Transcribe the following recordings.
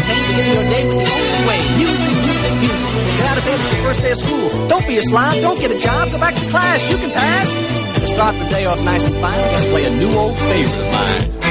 spontaneous, begin your day with the only way. Music, music, music. Get out of bed, it's your first day of school. Don't be a slob, don't get a job, go back to class, you can pass. And to start the day off nice and fine, we're gonna play a new old favorite of mine.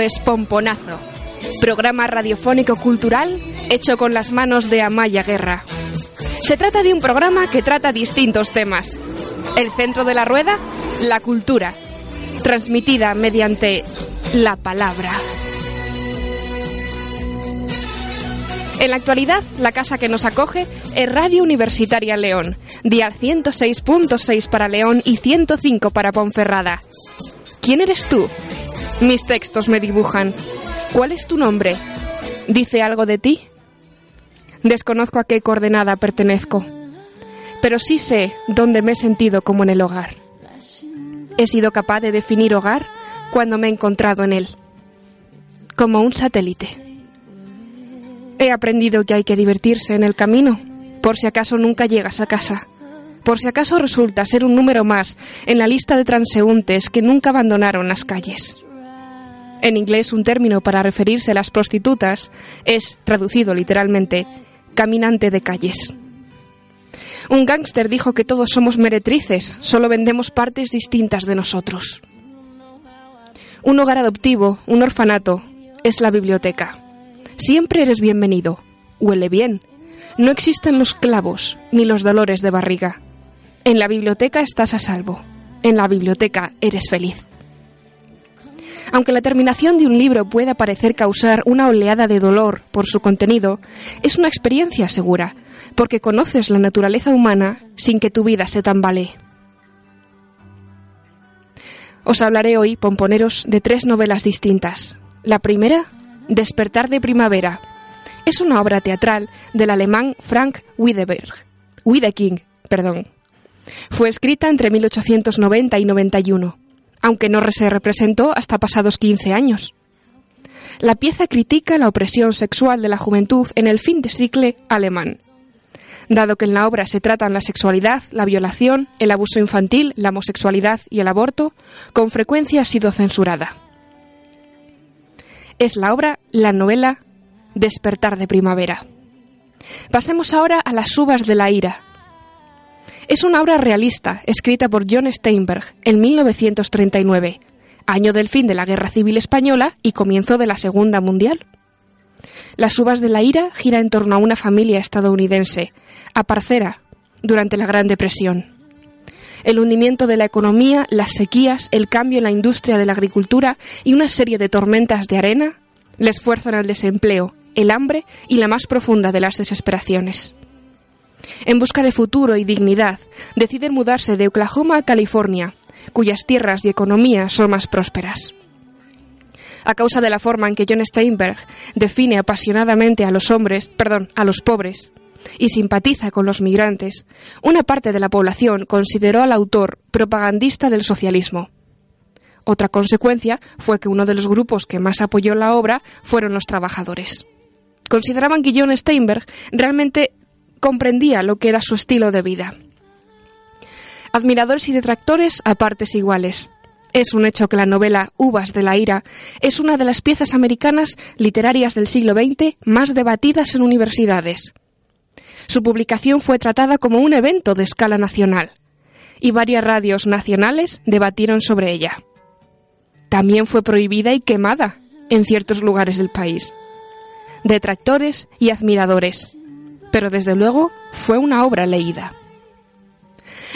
Es Pomponazo, programa radiofónico cultural hecho con las manos de Amaya Guerra. Se trata de un programa que trata distintos temas. El centro de la rueda, la cultura, transmitida mediante la palabra. En la actualidad, la casa que nos acoge es Radio Universitaria León, día 106.6 para León y 105 para Ponferrada. ¿Quién eres tú? Mis textos me dibujan. ¿Cuál es tu nombre? ¿Dice algo de ti? Desconozco a qué coordenada pertenezco, pero sí sé dónde me he sentido como en el hogar. He sido capaz de definir hogar cuando me he encontrado en él, como un satélite. He aprendido que hay que divertirse en el camino, por si acaso nunca llegas a casa, por si acaso resulta ser un número más en la lista de transeúntes que nunca abandonaron las calles. En inglés, un término para referirse a las prostitutas es, traducido literalmente, caminante de calles. Un gángster dijo que todos somos meretrices, solo vendemos partes distintas de nosotros. Un hogar adoptivo, un orfanato, es la biblioteca. Siempre eres bienvenido. Huele bien. No existen los clavos ni los dolores de barriga. En la biblioteca estás a salvo. En la biblioteca eres feliz. Aunque la terminación de un libro pueda parecer causar una oleada de dolor por su contenido, es una experiencia segura, porque conoces la naturaleza humana sin que tu vida se tambalee. Os hablaré hoy, pomponeros, de tres novelas distintas. La primera, Despertar de Primavera. Es una obra teatral del alemán Frank Wiedeberg, Wiedeking, perdón. Fue escrita entre 1890 y 91 aunque no se representó hasta pasados 15 años. La pieza critica la opresión sexual de la juventud en el fin de siglo alemán. Dado que en la obra se tratan la sexualidad, la violación, el abuso infantil, la homosexualidad y el aborto, con frecuencia ha sido censurada. Es la obra, la novela Despertar de Primavera. Pasemos ahora a las uvas de la ira, es una obra realista, escrita por John Steinberg en 1939, año del fin de la Guerra Civil Española y comienzo de la Segunda Mundial. Las uvas de la ira gira en torno a una familia estadounidense, aparcera, durante la Gran Depresión. El hundimiento de la economía, las sequías, el cambio en la industria de la agricultura y una serie de tormentas de arena el esfuerzo en el desempleo, el hambre y la más profunda de las desesperaciones. En busca de futuro y dignidad, deciden mudarse de Oklahoma a California, cuyas tierras y economía son más prósperas. A causa de la forma en que John Steinberg define apasionadamente a los hombres, perdón, a los pobres, y simpatiza con los migrantes, una parte de la población consideró al autor propagandista del socialismo. Otra consecuencia fue que uno de los grupos que más apoyó la obra fueron los trabajadores. Consideraban que John Steinberg realmente comprendía lo que era su estilo de vida. Admiradores y detractores a partes iguales. Es un hecho que la novela Uvas de la Ira es una de las piezas americanas literarias del siglo XX más debatidas en universidades. Su publicación fue tratada como un evento de escala nacional, y varias radios nacionales debatieron sobre ella. También fue prohibida y quemada en ciertos lugares del país. Detractores y admiradores, pero desde luego fue una obra leída.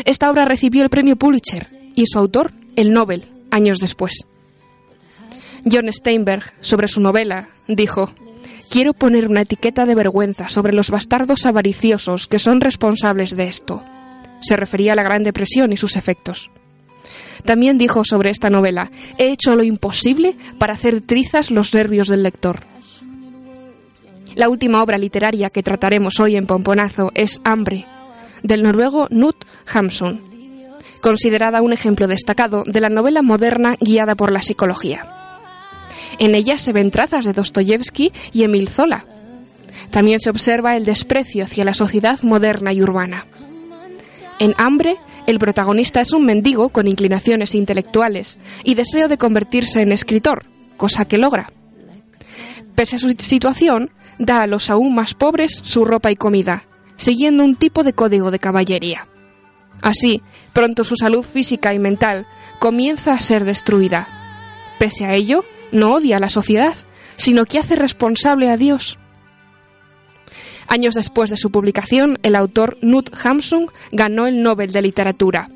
Esta obra recibió el premio Pulitzer y su autor el Nobel años después. John Steinberg, sobre su novela, dijo, Quiero poner una etiqueta de vergüenza sobre los bastardos avariciosos que son responsables de esto. Se refería a la Gran Depresión y sus efectos. También dijo sobre esta novela, he hecho lo imposible para hacer trizas los nervios del lector. La última obra literaria que trataremos hoy en Pomponazo es Hambre, del noruego Knut Hamsun, considerada un ejemplo destacado de la novela moderna guiada por la psicología. En ella se ven trazas de Dostoyevsky y Emil Zola. También se observa el desprecio hacia la sociedad moderna y urbana. En Hambre, el protagonista es un mendigo con inclinaciones intelectuales y deseo de convertirse en escritor, cosa que logra. Pese a su situación, da a los aún más pobres su ropa y comida, siguiendo un tipo de código de caballería. Así, pronto su salud física y mental comienza a ser destruida. Pese a ello, no odia a la sociedad, sino que hace responsable a Dios. Años después de su publicación, el autor Knut Hamsun ganó el Nobel de Literatura.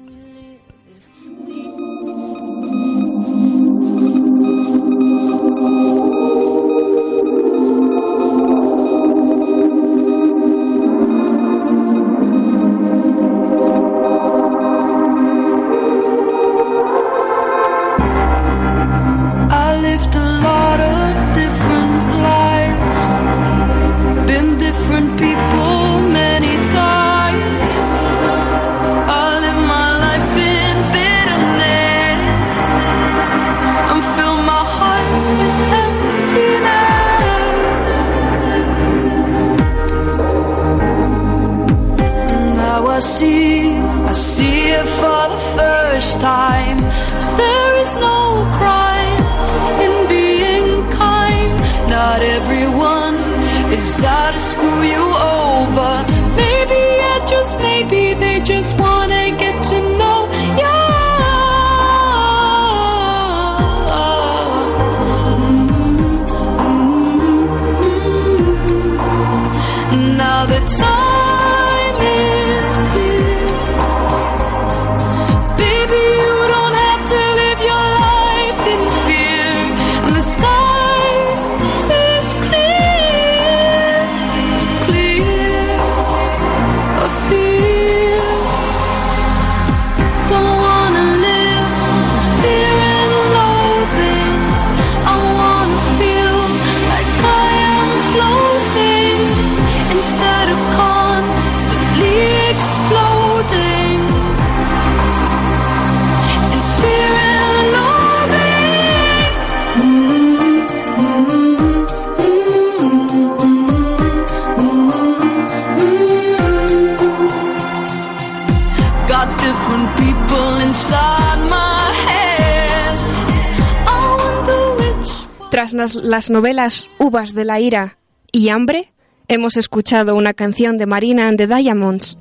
Las novelas Uvas de la Ira y Hambre, hemos escuchado una canción de Marina and the Diamonds,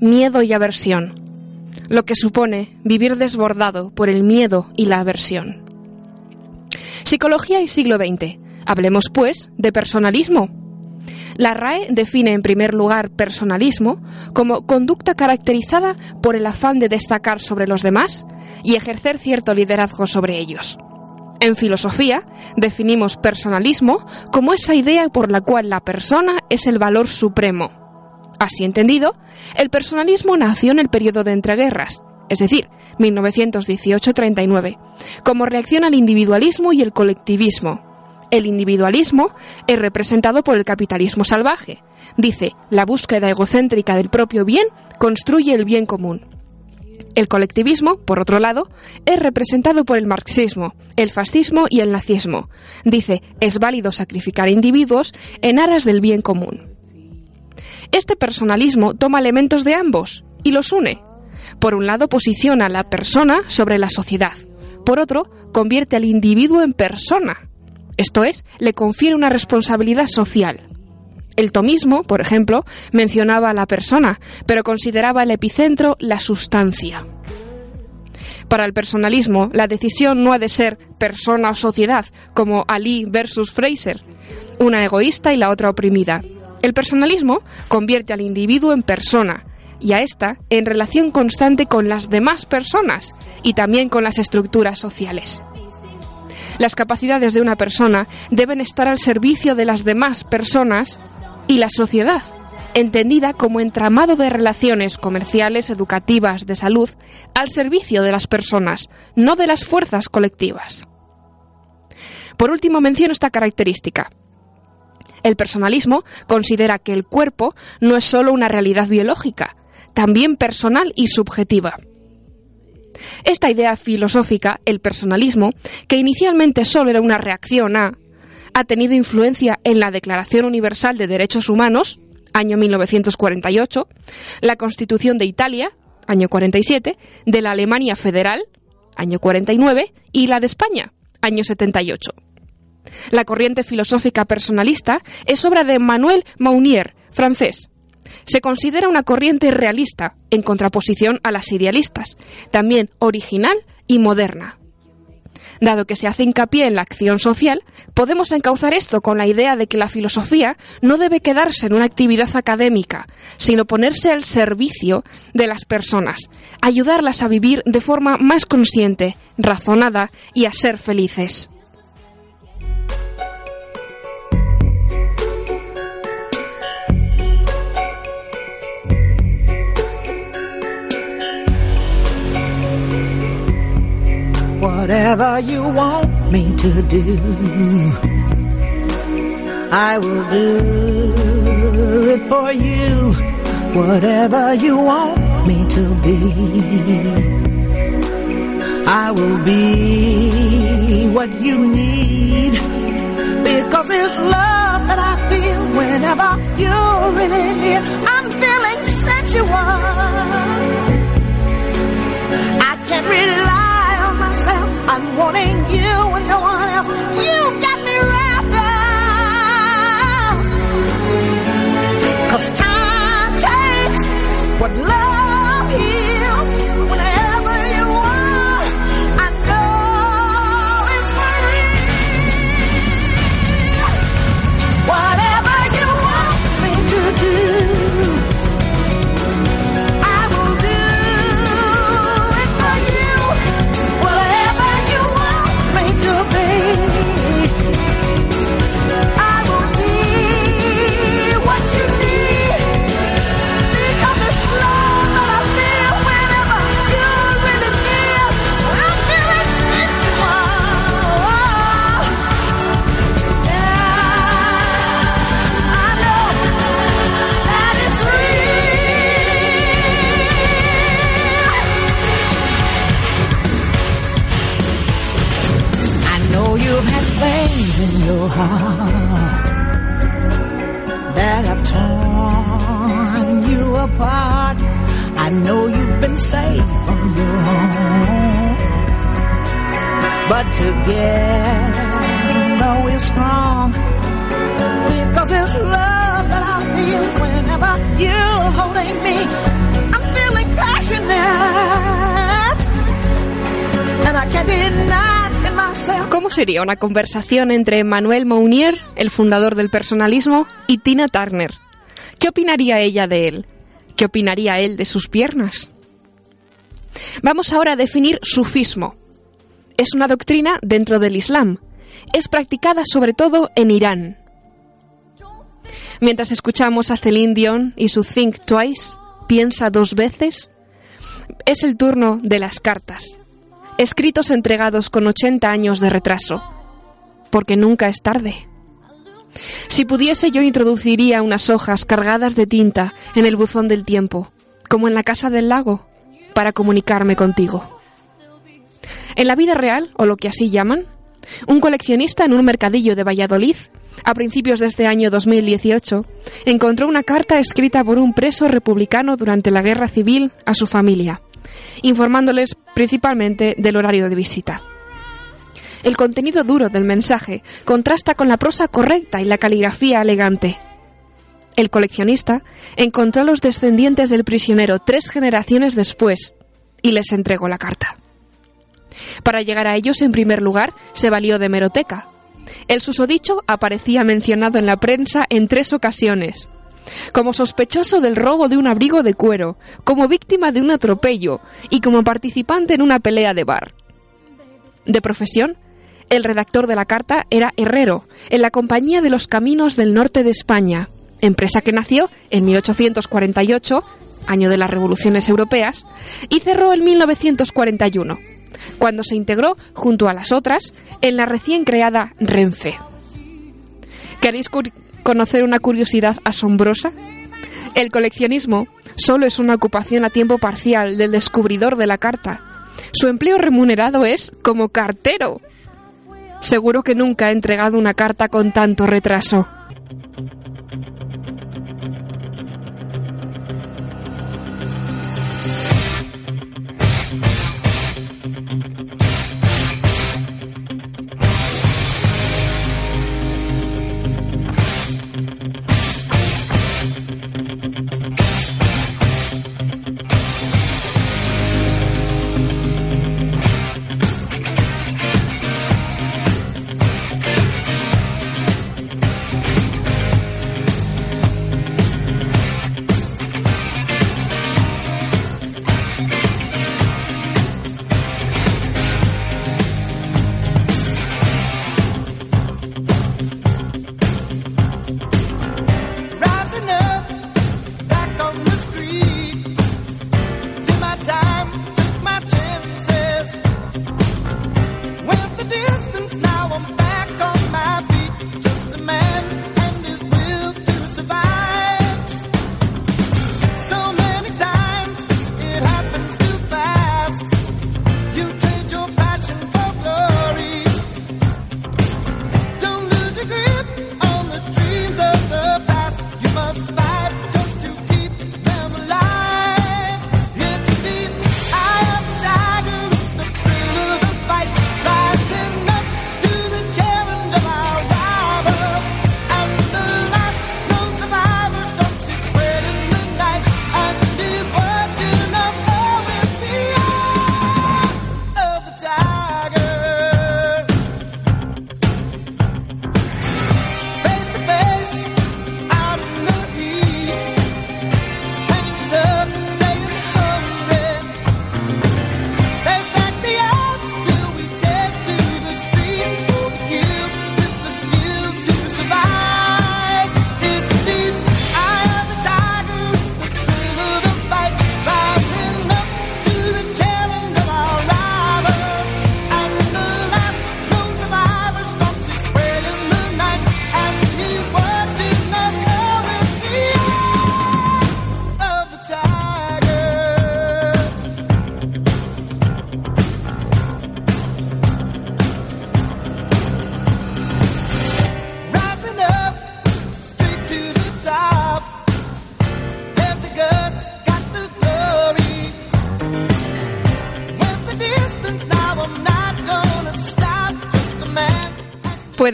Miedo y Aversión, lo que supone vivir desbordado por el miedo y la aversión. Psicología y siglo XX. Hablemos, pues, de personalismo. La RAE define en primer lugar personalismo como conducta caracterizada por el afán de destacar sobre los demás y ejercer cierto liderazgo sobre ellos. En filosofía, definimos personalismo como esa idea por la cual la persona es el valor supremo. Así entendido, el personalismo nació en el periodo de entreguerras, es decir, 1918-39, como reacción al individualismo y el colectivismo. El individualismo es representado por el capitalismo salvaje. Dice, la búsqueda egocéntrica del propio bien construye el bien común. El colectivismo, por otro lado, es representado por el marxismo, el fascismo y el nazismo. Dice, es válido sacrificar individuos en aras del bien común. Este personalismo toma elementos de ambos y los une. Por un lado, posiciona a la persona sobre la sociedad. Por otro, convierte al individuo en persona. Esto es, le confiere una responsabilidad social. El tomismo, por ejemplo, mencionaba a la persona, pero consideraba el epicentro la sustancia. Para el personalismo, la decisión no ha de ser persona o sociedad, como Ali versus Fraser, una egoísta y la otra oprimida. El personalismo convierte al individuo en persona y a esta en relación constante con las demás personas y también con las estructuras sociales. Las capacidades de una persona deben estar al servicio de las demás personas y la sociedad, entendida como entramado de relaciones comerciales, educativas, de salud, al servicio de las personas, no de las fuerzas colectivas. Por último, menciono esta característica. El personalismo considera que el cuerpo no es solo una realidad biológica, también personal y subjetiva. Esta idea filosófica, el personalismo, que inicialmente solo era una reacción a ha tenido influencia en la Declaración Universal de Derechos Humanos, año 1948, la Constitución de Italia, año 47, de la Alemania Federal, año 49, y la de España, año 78. La corriente filosófica personalista es obra de Manuel Maunier, francés. Se considera una corriente realista, en contraposición a las idealistas, también original y moderna. Dado que se hace hincapié en la acción social, podemos encauzar esto con la idea de que la filosofía no debe quedarse en una actividad académica, sino ponerse al servicio de las personas, ayudarlas a vivir de forma más consciente, razonada y a ser felices. Whatever you want me to do, I will do it for you. Whatever you want me to be, I will be what you need. Because it's love that I feel whenever you're really near. I'm feeling sensual. I can't wanting you ¿Cómo sería una conversación entre Manuel Mounier, el fundador del personalismo, y Tina Turner? ¿Qué opinaría ella de él? ¿Qué opinaría él de sus piernas? Vamos ahora a definir sufismo. Es una doctrina dentro del Islam. Es practicada sobre todo en Irán. Mientras escuchamos a Celine Dion y su Think Twice, piensa dos veces, es el turno de las cartas. Escritos entregados con 80 años de retraso. Porque nunca es tarde. Si pudiese yo introduciría unas hojas cargadas de tinta en el buzón del tiempo, como en la casa del lago, para comunicarme contigo. En la vida real, o lo que así llaman, un coleccionista en un mercadillo de Valladolid, a principios de este año 2018, encontró una carta escrita por un preso republicano durante la guerra civil a su familia, informándoles principalmente del horario de visita. El contenido duro del mensaje contrasta con la prosa correcta y la caligrafía elegante. El coleccionista encontró a los descendientes del prisionero tres generaciones después y les entregó la carta. Para llegar a ellos, en primer lugar, se valió de meroteca. El susodicho aparecía mencionado en la prensa en tres ocasiones. Como sospechoso del robo de un abrigo de cuero, como víctima de un atropello y como participante en una pelea de bar. De profesión, el redactor de la carta era herrero, en la Compañía de los Caminos del Norte de España, empresa que nació en 1848, año de las revoluciones europeas, y cerró en 1941 cuando se integró, junto a las otras, en la recién creada Renfe. ¿Queréis conocer una curiosidad asombrosa? El coleccionismo solo es una ocupación a tiempo parcial del descubridor de la carta. Su empleo remunerado es como cartero. Seguro que nunca ha entregado una carta con tanto retraso.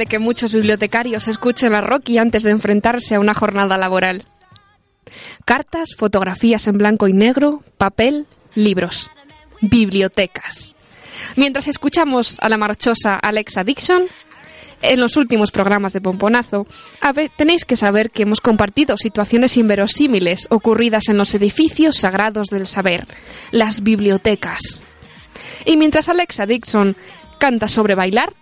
Puede que muchos bibliotecarios escuchen a Rocky antes de enfrentarse a una jornada laboral. Cartas, fotografías en blanco y negro, papel, libros. Bibliotecas. Mientras escuchamos a la marchosa Alexa Dixon, en los últimos programas de Pomponazo, tenéis que saber que hemos compartido situaciones inverosímiles ocurridas en los edificios sagrados del saber, las bibliotecas. Y mientras Alexa Dixon canta sobre bailar,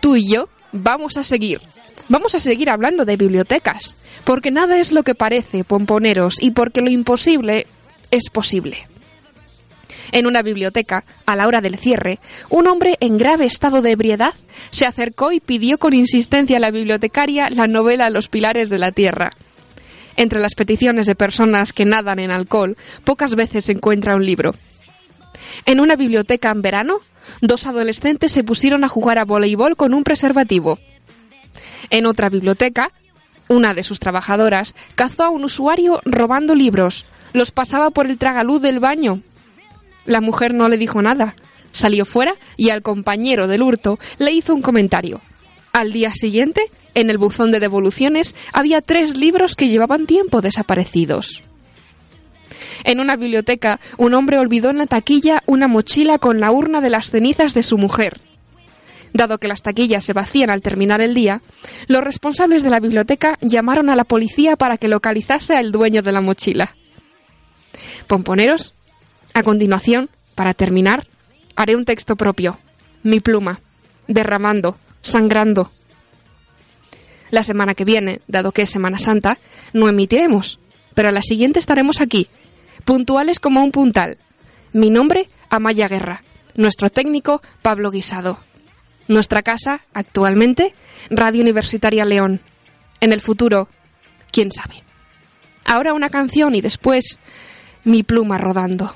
tú y yo vamos a seguir. Vamos a seguir hablando de bibliotecas, porque nada es lo que parece, pomponeros, y porque lo imposible es posible. En una biblioteca, a la hora del cierre, un hombre en grave estado de ebriedad se acercó y pidió con insistencia a la bibliotecaria la novela Los pilares de la tierra. Entre las peticiones de personas que nadan en alcohol, pocas veces se encuentra un libro. En una biblioteca en verano, dos adolescentes se pusieron a jugar a voleibol con un preservativo. En otra biblioteca, una de sus trabajadoras cazó a un usuario robando libros. Los pasaba por el tragaluz del baño. La mujer no le dijo nada. Salió fuera y al compañero del hurto le hizo un comentario. Al día siguiente, en el buzón de devoluciones, había tres libros que llevaban tiempo desaparecidos. En una biblioteca, un hombre olvidó en la taquilla una mochila con la urna de las cenizas de su mujer. Dado que las taquillas se vacían al terminar el día, los responsables de la biblioteca llamaron a la policía para que localizase al dueño de la mochila. Pomponeros, a continuación, para terminar, haré un texto propio, mi pluma, derramando, sangrando. La semana que viene, dado que es Semana Santa, no emitiremos, pero a la siguiente estaremos aquí, puntuales como un puntal. Mi nombre, Amaya Guerra. Nuestro técnico, Pablo Guisado. Nuestra casa, actualmente, Radio Universitaria León. En el futuro, quién sabe. Ahora una canción y después mi pluma rodando.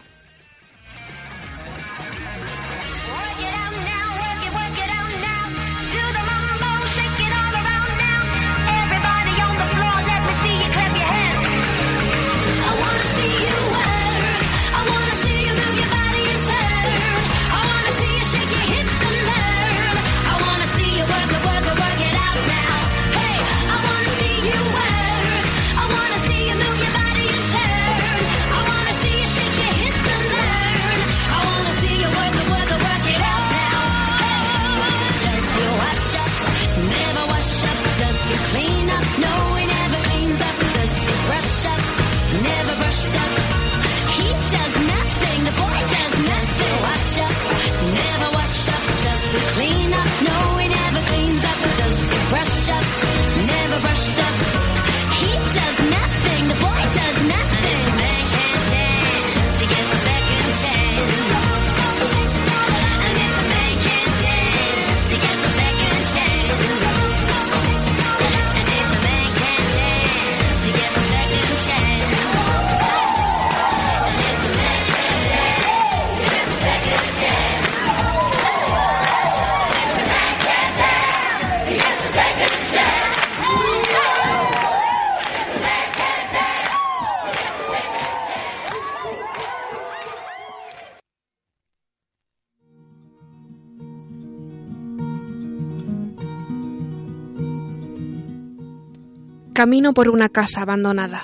Camino por una casa abandonada.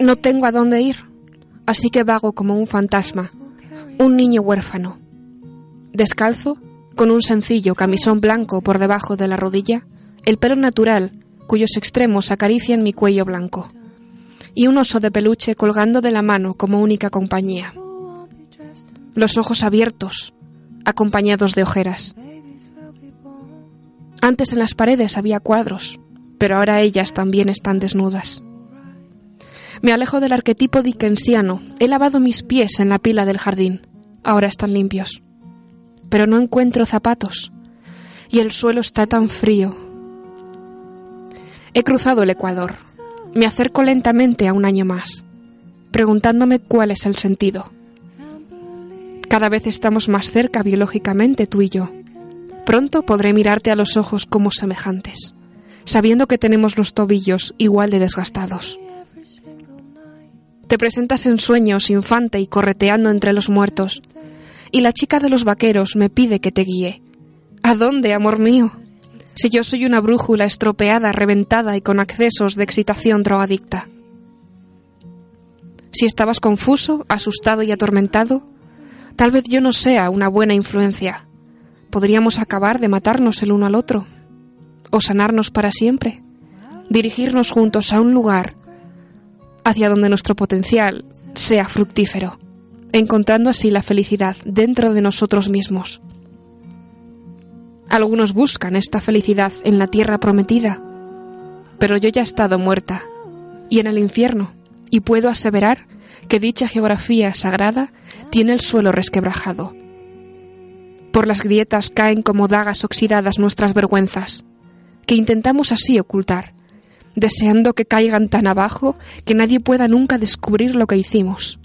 No tengo a dónde ir, así que vago como un fantasma, un niño huérfano. Descalzo, con un sencillo camisón blanco por debajo de la rodilla, el pelo natural, cuyos extremos acarician mi cuello blanco, y un oso de peluche colgando de la mano como única compañía. Los ojos abiertos, acompañados de ojeras. Antes en las paredes había cuadros, pero ahora ellas también están desnudas. Me alejo del arquetipo dickensiano. He lavado mis pies en la pila del jardín. Ahora están limpios. Pero no encuentro zapatos. Y el suelo está tan frío. He cruzado el Ecuador. Me acerco lentamente a un año más, preguntándome cuál es el sentido. Cada vez estamos más cerca biológicamente tú y yo. Pronto podré mirarte a los ojos como semejantes, sabiendo que tenemos los tobillos igual de desgastados. Te presentas en sueños, infante y correteando entre los muertos, y la chica de los vaqueros me pide que te guíe. ¿A dónde, amor mío? Si yo soy una brújula estropeada, reventada y con accesos de excitación drogadicta. Si estabas confuso, asustado y atormentado, tal vez yo no sea una buena influencia. Podríamos acabar de matarnos el uno al otro, o sanarnos para siempre, dirigirnos juntos a un lugar hacia donde nuestro potencial sea fructífero, encontrando así la felicidad dentro de nosotros mismos. Algunos buscan esta felicidad en la tierra prometida, pero yo ya he estado muerta y en el infierno, y puedo aseverar que dicha geografía sagrada tiene el suelo resquebrajado. Por las grietas caen como dagas oxidadas nuestras vergüenzas, que intentamos así ocultar, deseando que caigan tan abajo que nadie pueda nunca descubrir lo que hicimos.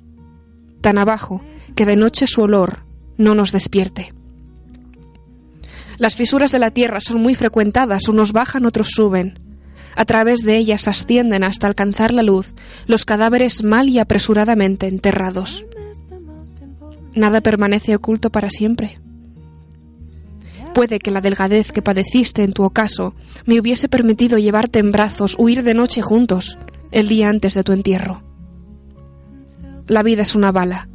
Tan abajo que de noche su olor no nos despierte. Las fisuras de la tierra son muy frecuentadas, unos bajan, otros suben. A través de ellas ascienden hasta alcanzar la luz los cadáveres mal y apresuradamente enterrados. Nada permanece oculto para siempre. Puede que la delgadez que padeciste en tu ocaso me hubiese permitido llevarte en brazos, huir de noche juntos, el día antes de tu entierro. La vida es una bala,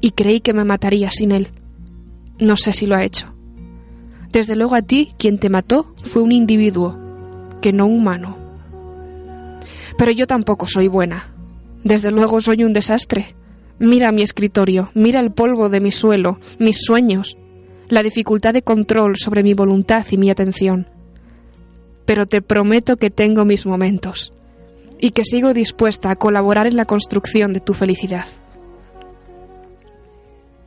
y creí que me mataría sin él. No sé si lo ha hecho. Desde luego a ti quien te mató fue un individuo, que no humano. Pero yo tampoco soy buena. Desde luego soy un desastre. Mira mi escritorio, mira el polvo de mi suelo, mis sueños, la dificultad de control sobre mi voluntad y mi atención. Pero te prometo que tengo mis momentos y que sigo dispuesta a colaborar en la construcción de tu felicidad.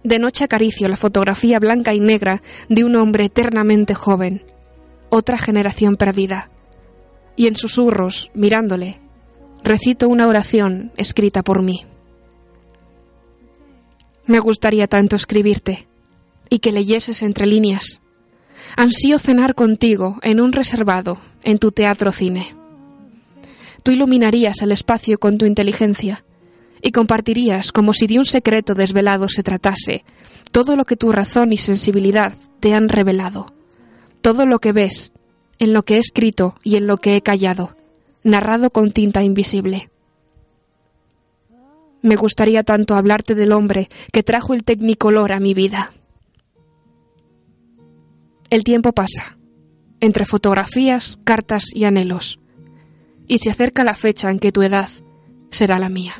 De noche acaricio la fotografía blanca y negra de un hombre eternamente joven, otra generación perdida, y en susurros, mirándole, recito una oración escrita por mí. Me gustaría tanto escribirte y que leyeses entre líneas. Ansío cenar contigo en un reservado, en tu teatro cine. Tú iluminarías el espacio con tu inteligencia y compartirías, como si de un secreto desvelado se tratase, todo lo que tu razón y sensibilidad te han revelado, todo lo que ves, en lo que he escrito y en lo que he callado, narrado con tinta invisible. Me gustaría tanto hablarte del hombre que trajo el tecnicolor a mi vida. El tiempo pasa, entre fotografías, cartas y anhelos, y se acerca la fecha en que tu edad será la mía.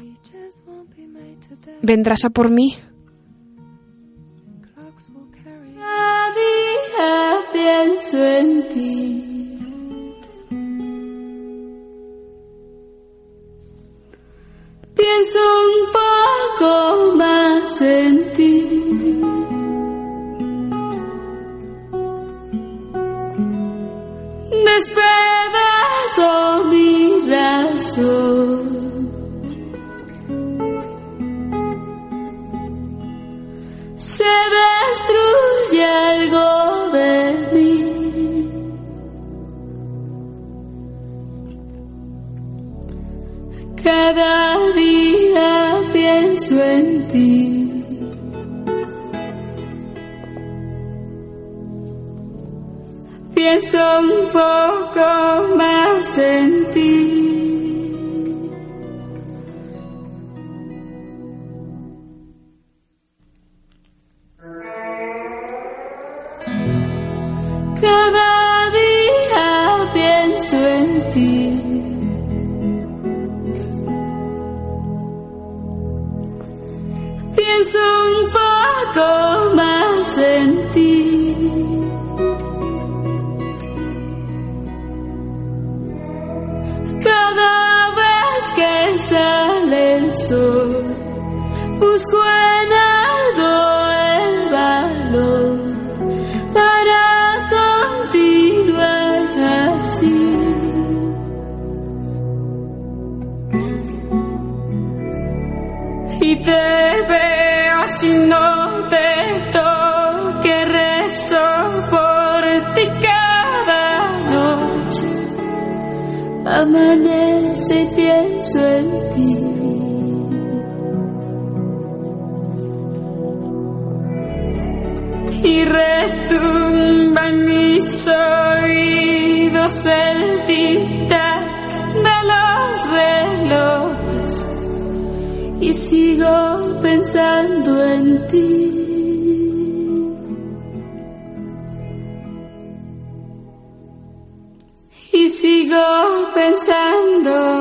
¿Vendrás a por mí? Día pienso en ti. Pienso un poco más en ti. Despedazo mi razón. Se destruye algo de mí. Cada día pienso en ti. Pienso un poco más en ti. Y sigo pensando